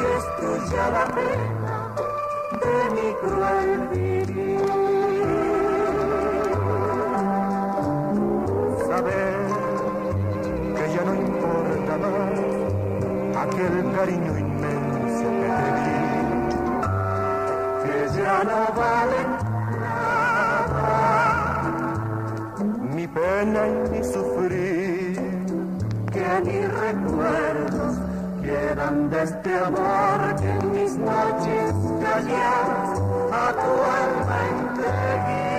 y es tuya la pena de mi cruel vivir. Saber que ya no importa más aquel cariño inmenso que te di, que ya no vale nada mi pena y mi sufrir, que ni recuerdo quedan de este amor que en mis noches calladas a tu alma entregué.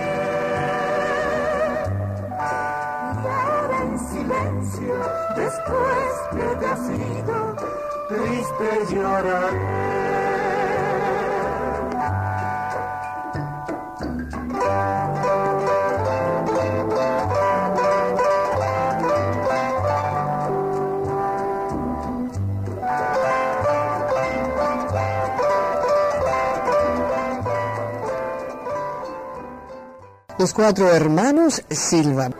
Y ahora en silencio, después que te has ido, triste lloraré. Los cuatro hermanos silban.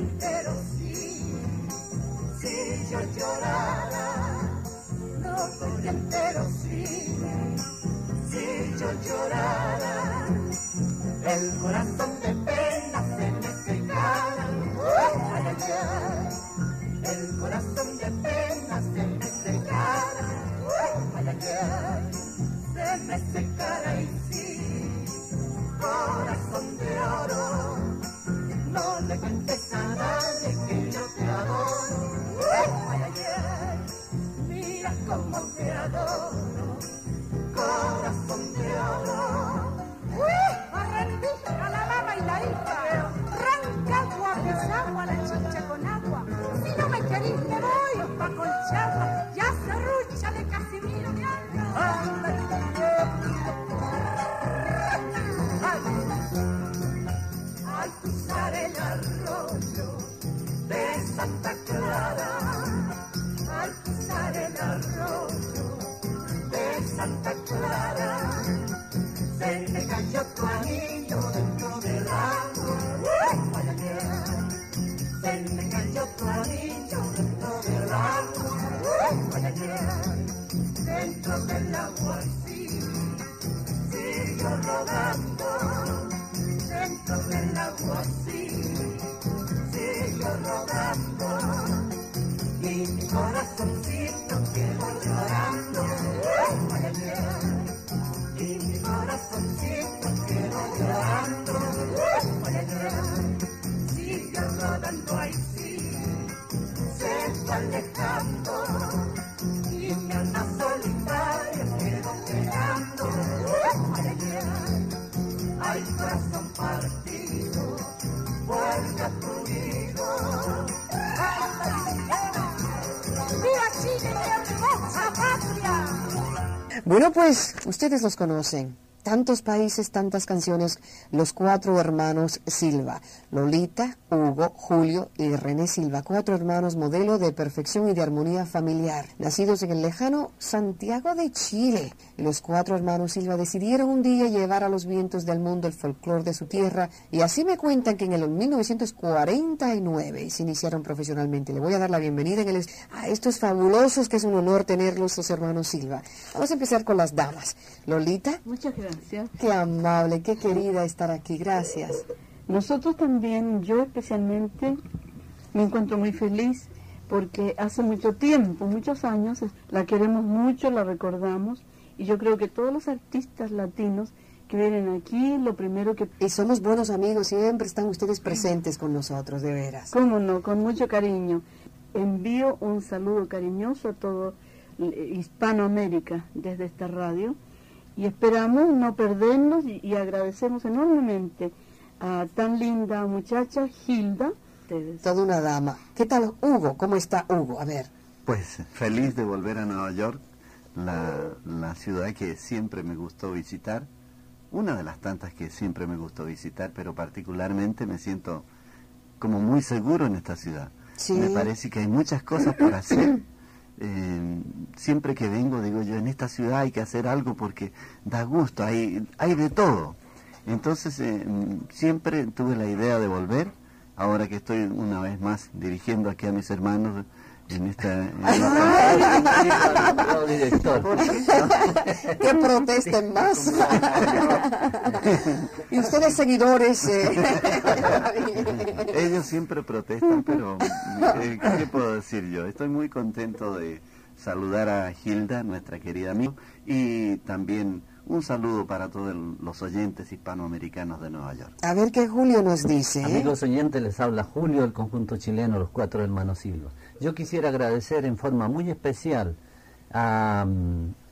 and Bueno, pues ustedes los conocen tantos países, tantas canciones, los cuatro hermanos Silva, Lolita, Hugo, Julio y René Silva, cuatro hermanos modelo de perfección y de armonía familiar, nacidos en el lejano Santiago de Chile. Los cuatro hermanos Silva decidieron un día llevar a los vientos del mundo el folclore de su tierra y así me cuentan que en el 1949 se iniciaron profesionalmente. Le voy a dar la bienvenida en el, a estos fabulosos que es un honor tenerlos, los hermanos Silva. Vamos a empezar con las damas. Lolita. Muchas gracias. Qué amable, qué querida estar aquí. Gracias. Nosotros también, yo especialmente, me encuentro muy feliz porque hace mucho tiempo, muchos años, la queremos mucho, la recordamos y yo creo que todos los artistas latinos que vienen aquí, lo primero que... Y somos buenos amigos, siempre están ustedes presentes con nosotros, de veras. Cómo no, con mucho cariño. Envío un saludo cariñoso a todo Hispanoamérica desde esta radio y esperamos no perdernos y, y agradecemos enormemente a tan linda muchacha Hilda. Ustedes. Toda una dama. ¿Qué tal Hugo? ¿Cómo está Hugo? A ver. Pues feliz de volver a Nueva York, la, la ciudad que siempre me gustó visitar, una de las tantas que siempre me gustó visitar, pero particularmente me siento como muy seguro en esta ciudad. Sí. Me parece que hay muchas cosas por hacer. Eh, siempre que vengo digo yo, en esta ciudad hay que hacer algo porque da gusto, hay, hay de todo. Entonces eh, siempre tuve la idea de volver, ahora que estoy una vez más dirigiendo aquí a mis hermanos en esta... En esta... que protesten más. y ustedes seguidores. Eh. Ellos siempre protestan, pero eh, ¿qué puedo decir yo? Estoy muy contento de saludar a Hilda, nuestra querida amiga, y también un saludo para todos los oyentes hispanoamericanos de Nueva York. A ver qué Julio nos dice. ¿eh? Amigos oyentes, les habla Julio del conjunto chileno Los Cuatro Hermanos Silva. Yo quisiera agradecer en forma muy especial a,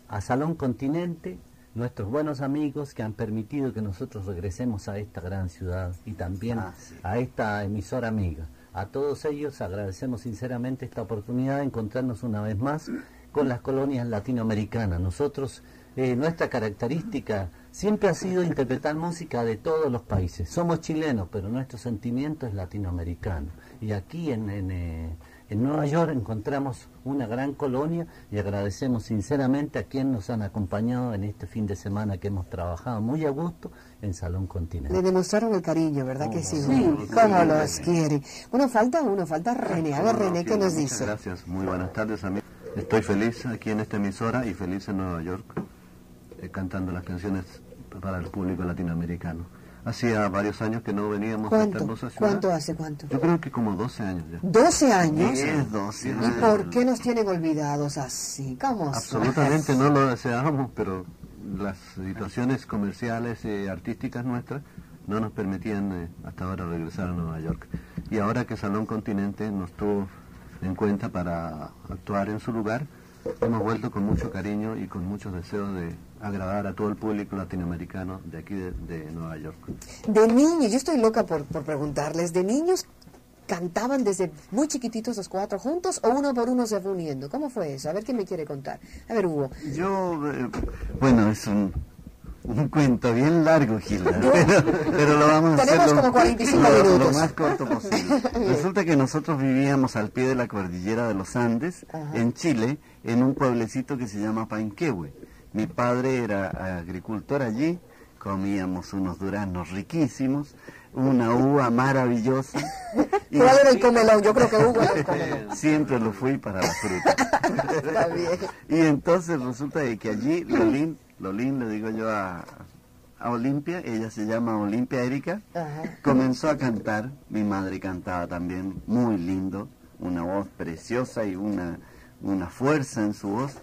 a Salón Continente, nuestros buenos amigos que han permitido que nosotros regresemos a esta gran ciudad y también Ah, sí. a esta emisora amiga. A todos ellos agradecemos sinceramente esta oportunidad de encontrarnos una vez más con las colonias latinoamericanas. Nosotros, eh, nuestra característica siempre ha sido interpretar música de todos los países. Somos chilenos, pero nuestro sentimiento es latinoamericano. Y aquí en, en, eh, en Nueva York encontramos una gran colonia y agradecemos sinceramente a quienes nos han acompañado en este fin de semana que hemos trabajado muy a gusto en Salón Le Continente. demostraron el cariño, ¿verdad que sí? Sí, ¿Cómo los quiere? Bueno, falta uno, falta René. A ver, René, ¿qué nos dice? Gracias, muy buenas tardes a mí. Estoy feliz aquí en esta emisora y feliz en Nueva York, eh, cantando las canciones para el público latinoamericano. Hacía varios años que no veníamos a hermosa ciudad. ¿Cuánto hace? ¿Cuánto? Yo creo que como 12 años ya. 12 años. 10, 12 ¿Y años. por qué nos tienen olvidados así? ¿Cómo? Absolutamente no lo deseábamos, pero las situaciones comerciales y artísticas nuestras no nos permitían eh, hasta ahora regresar a Nueva York. Y ahora que Salón Continente nos tuvo en cuenta para actuar en su lugar, hemos vuelto con mucho cariño y con muchos deseos de agradar a todo el público latinoamericano de aquí de, de Nueva York. De niños, yo estoy loca por, por preguntarles, ¿de niños cantaban desde muy chiquititos los cuatro juntos o uno por uno se fue uniendo? ¿Cómo fue eso? A ver quién me quiere contar. A ver, Hugo. Yo, eh, bueno, es un, un cuento bien largo, Gilda, pero, pero lo vamos a Tenemos hacer lo- como 45 lo- lo minutos. más corto posible. Resulta que nosotros vivíamos al pie de la cordillera de los Andes, Ajá. en Chile, en un pueblecito que se llama Painquehue. Mi padre era agricultor allí, comíamos unos duraznos riquísimos, una uva maravillosa. y ¿Cuál era el comelón? Yo creo que era el comelón. Siempre lo fui para la fruta. Está bien. Y entonces resulta de que allí Lolín, Lolín le digo yo a, a Olimpia, ella se llama Olimpia Erika, Ajá. comenzó a cantar, mi madre cantaba también muy lindo, una voz preciosa y una, una fuerza en su voz.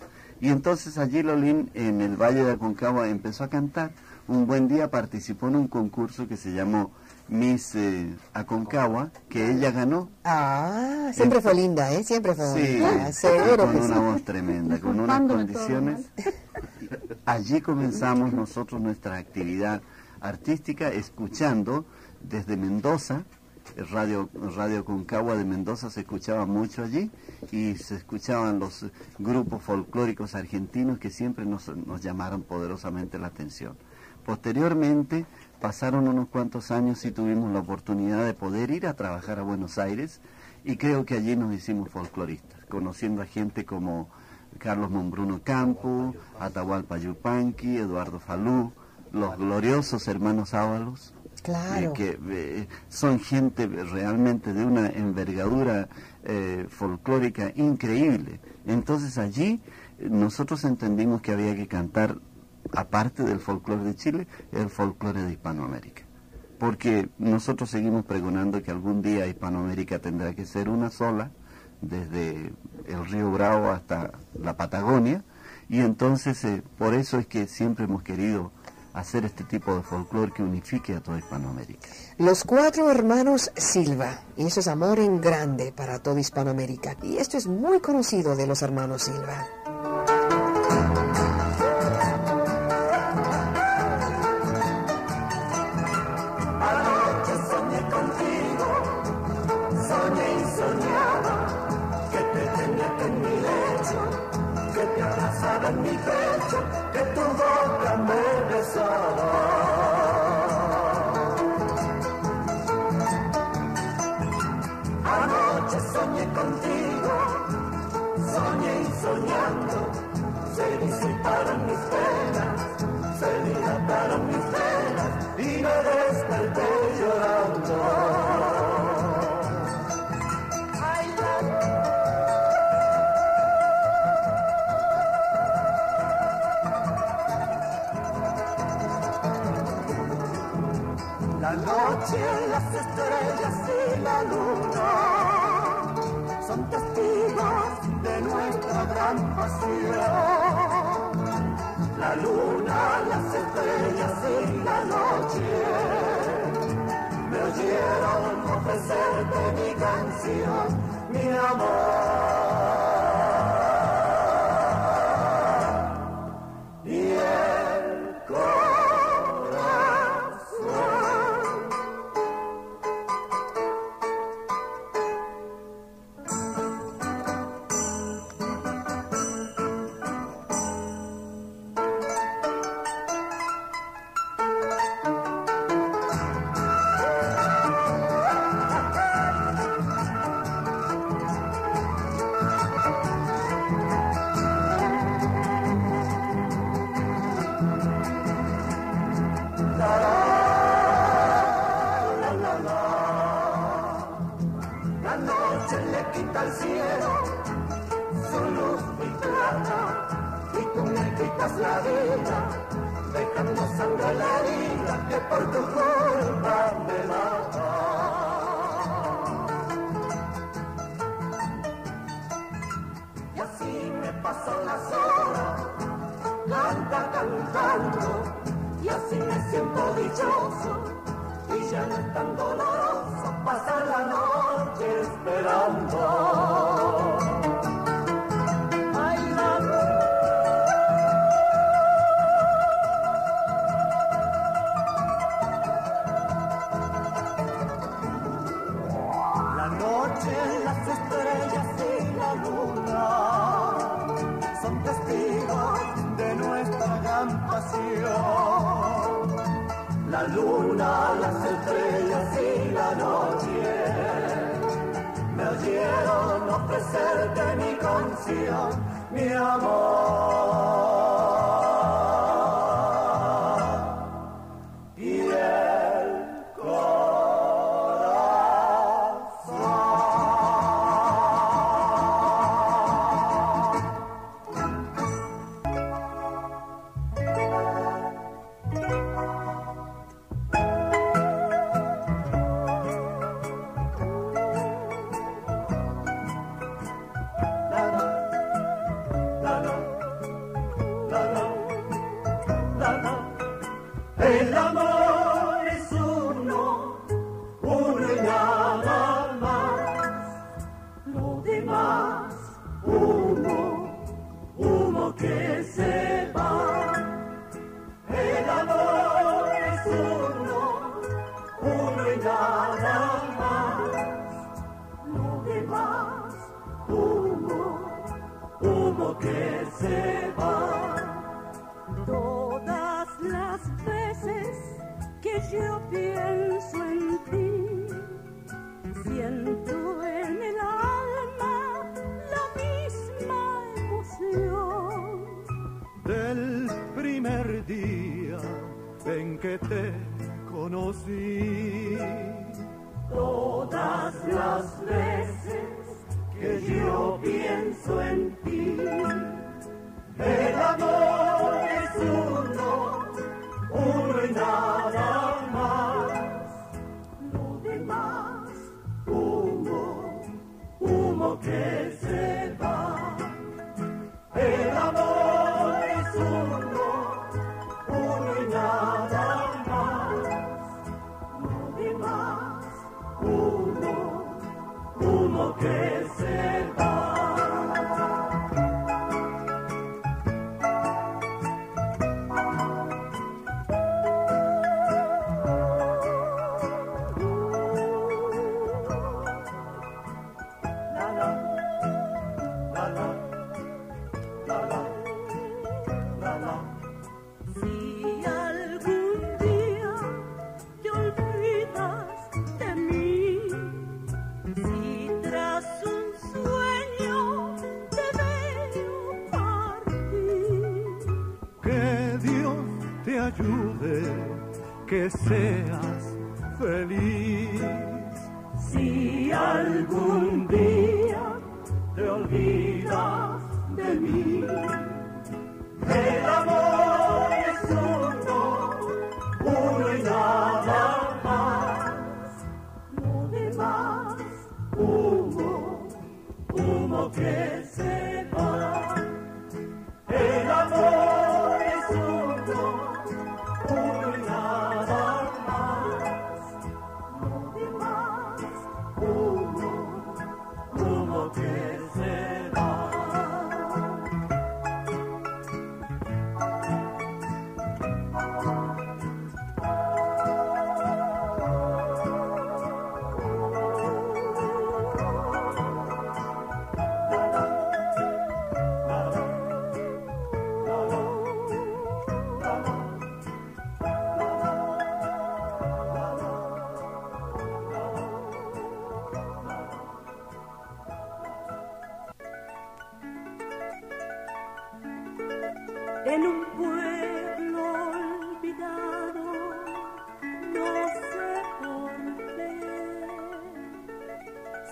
Y entonces allí Lolín en el Valle de Aconcagua empezó a cantar. Un buen día participó en un concurso que se llamó Miss eh, Aconcagua, que ella ganó. Ah, siempre fue linda, ¿eh? Siempre fue Sí, bonita. Seguro con que una sí. voz tremenda, con unas condiciones. Allí comenzamos nosotros nuestra actividad artística escuchando desde Mendoza, Radio, Radio Concagua de Mendoza se escuchaba mucho allí y se escuchaban los grupos folclóricos argentinos que siempre nos, nos llamaron poderosamente la atención. Posteriormente pasaron unos cuantos años y tuvimos la oportunidad de poder ir a trabajar a Buenos Aires y creo que allí nos hicimos folcloristas, conociendo a gente como Carlos Monbruno Campo, Atahualpa Yupanqui, Eduardo Falú, los gloriosos hermanos Ábalos, Que eh, son gente realmente de una envergadura eh, folclórica increíble. Entonces allí eh, nosotros entendimos que había que cantar, aparte del folclore de Chile, el folclore de Hispanoamérica. Porque nosotros seguimos pregonando que algún día Hispanoamérica tendrá que ser una sola, desde el río Bravo hasta la Patagonia, y entonces por eso es que siempre hemos querido hacer este tipo de folclore que unifique a toda Hispanoamérica. Los cuatro hermanos Silva, y eso es amor en grande para toda Hispanoamérica. Y esto es muy conocido de los hermanos Silva. Anoche soñé noche, las estrellas y la luna son testigos de nuestra gran pasión. La luna, las estrellas y la noche me oyeron ofrecerte mi canción, mi amor. Y ya no es tan doloroso pasar la noche esperando. Ofrecerte mi canción, mi amor. que se va. Todas las veces que yo pienso en ti, siento en el alma la misma emoción del primer día en que te conocí. Todas las veces que yo pienso en ti, El amor es uno, uno y nada. que seas.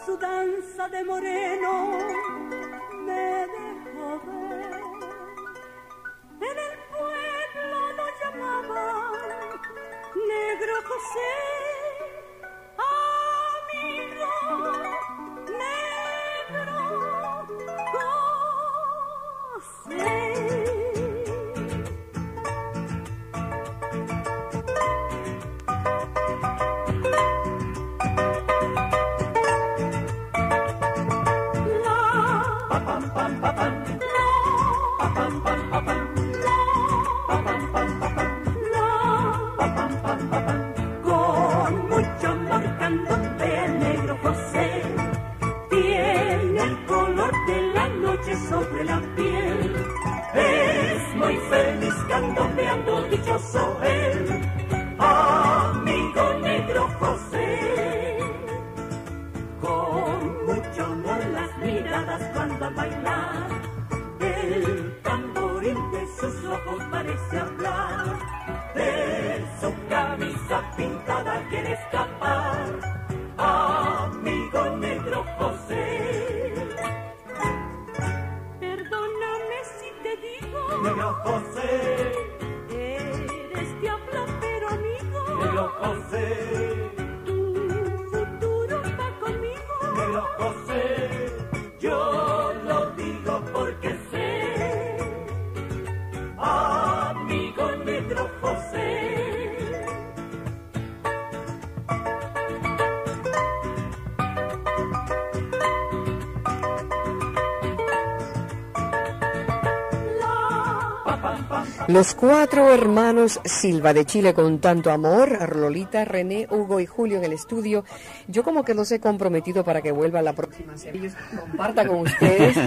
su danza de moreno me dejó ver. En el pueblo lo llamaban Negro José. la quiere escapar. Los cuatro hermanos Silva de Chile con tanto amor, Lolita, René, Hugo y Julio en el estudio. Yo como que los he comprometido para que vuelvan la próxima semana. Ellos compartan con ustedes,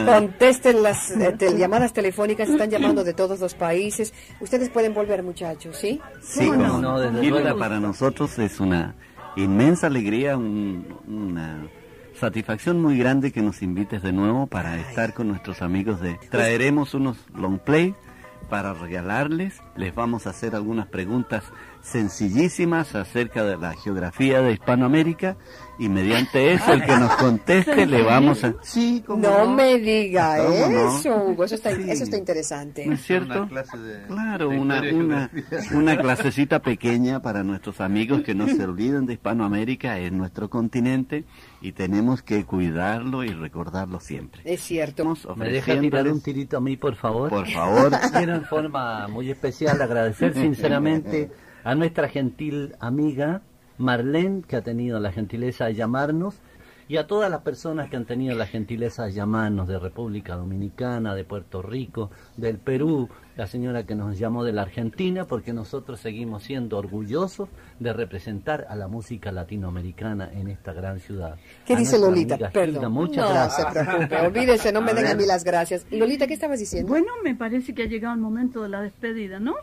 contesten las eh, llamadas telefónicas, están llamando de todos los países. Ustedes pueden volver, muchachos, ¿sí? Sí, ¿Cómo como no? Desde luego. para nosotros es una inmensa alegría, un- una satisfacción muy grande que nos invites de nuevo para estar con nuestros amigos de... Traeremos unos long play para regalarles, les vamos a hacer algunas preguntas sencillísimas acerca de la geografía de Hispanoamérica y mediante eso el que nos conteste le vamos a... Sí, cómo No me diga ¿Cómo no? eso, Hugo, eso está, Sí. eso está interesante. ¿No es cierto? Una clase de- Claro, de una, una, una clasecita pequeña para nuestros amigos que no se olviden de Hispanoamérica, es nuestro continente y tenemos que cuidarlo y recordarlo siempre. Es cierto. ¿Me deja tirar un tirito a mí, por favor? Por favor. Quiero en forma muy especial agradecer sinceramente a nuestra gentil amiga Marlene, que ha tenido la gentileza de llamarnos, y a todas las personas que han tenido la gentileza de llamarnos de República Dominicana, de Puerto Rico, del Perú, la señora que nos llamó de la Argentina, porque nosotros seguimos siendo orgullosos de representar a la música latinoamericana en esta gran ciudad. ¿Qué A dice Lolita? Perdón. Muchas no gracias. se preocupe, olvídese, no me den a mí las gracias. Lolita, ¿qué estabas diciendo? Bueno, me parece que ha llegado el momento de la despedida, ¿no?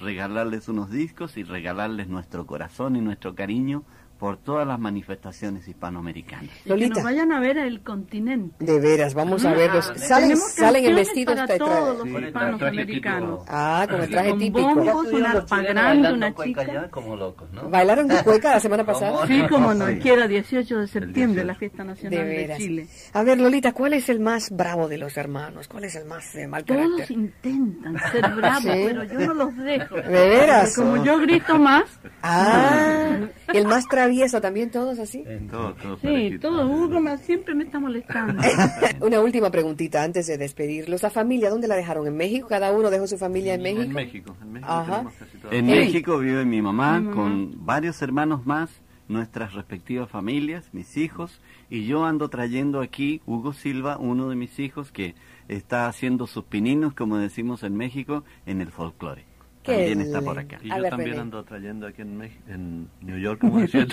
Regalarles unos discos y regalarles nuestro corazón y nuestro cariño por todas las manifestaciones hispanoamericanas. Y que Lolita. nos vayan a ver el continente. De veras, vamos a verlos. Ah, Salen, salen en vestidos para todos los Sí, hispanos traje americanos. típico. Ah, con el traje Con típico. bombos. Ya Una estuvieron los arpa grande, una chica. ya como locos, ¿no? ¿Bailaron de cueca la semana pasada? ¿Cómo? Sí, como no, Sí. que era 18 de septiembre, 18. la fiesta De nacional de, veras. Chile. A ver, Lolita, ¿cuál es el más bravo de los hermanos? ¿Cuál es el más de mal Todos carácter? intentan ser bravos, Sí. pero yo no los dejo. ¿De veras? Porque como yo grito más, Ah, el más travieso también, todos así. Todo, todo sí, todo Hugo me- siempre me está molestando. Una última preguntita antes de despedirlos. ¿La familia dónde la dejaron? ¿En México? ¿Cada uno dejó su familia en México? En México, en México Ajá. En. México vive mi mamá, Mi mamá. con varios hermanos más, nuestras respectivas familias, mis hijos, y yo ando trayendo aquí Hugo Silva, uno de mis hijos que está haciendo sus pininos, como decimos en México, en el folclore. Qué También está por acá. Y A yo ver, también René. ando trayendo aquí en, Mex- en New York, como decía.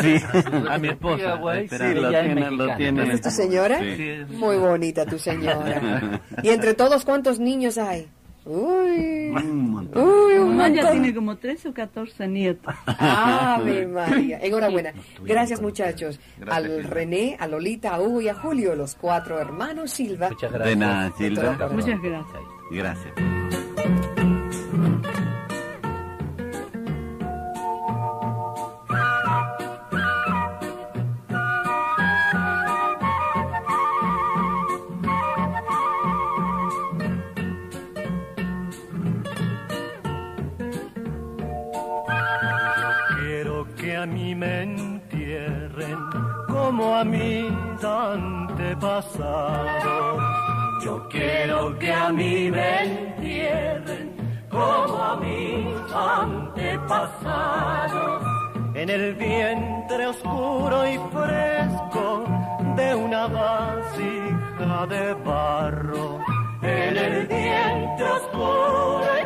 Sí. a mi esposa. güey, esperando. Sí, lo Ella tiene, lo tiene. ¿Esa es tu señora? Sí. Sí. Muy bonita tu señora. ¿Y entre todos cuántos niños hay? Uy, Un montón. uy, un montón. tiene como 13 o 14 nietos. Ave María. Enhorabuena. Gracias muchachos. Gracias, Al Gilda. René, a Lolita, a Hugo y a Julio, los cuatro hermanos Silva. Muchas De gracias. nada, Gilda. Muchas gracias. Gracias. Yo quiero que a mí me entierren como a mis antepasados. En el vientre oscuro y fresco de una vasija de barro. En el vientre oscuro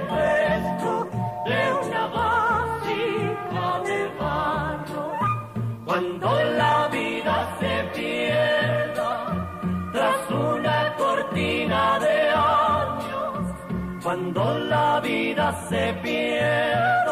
cuando la vida se pierda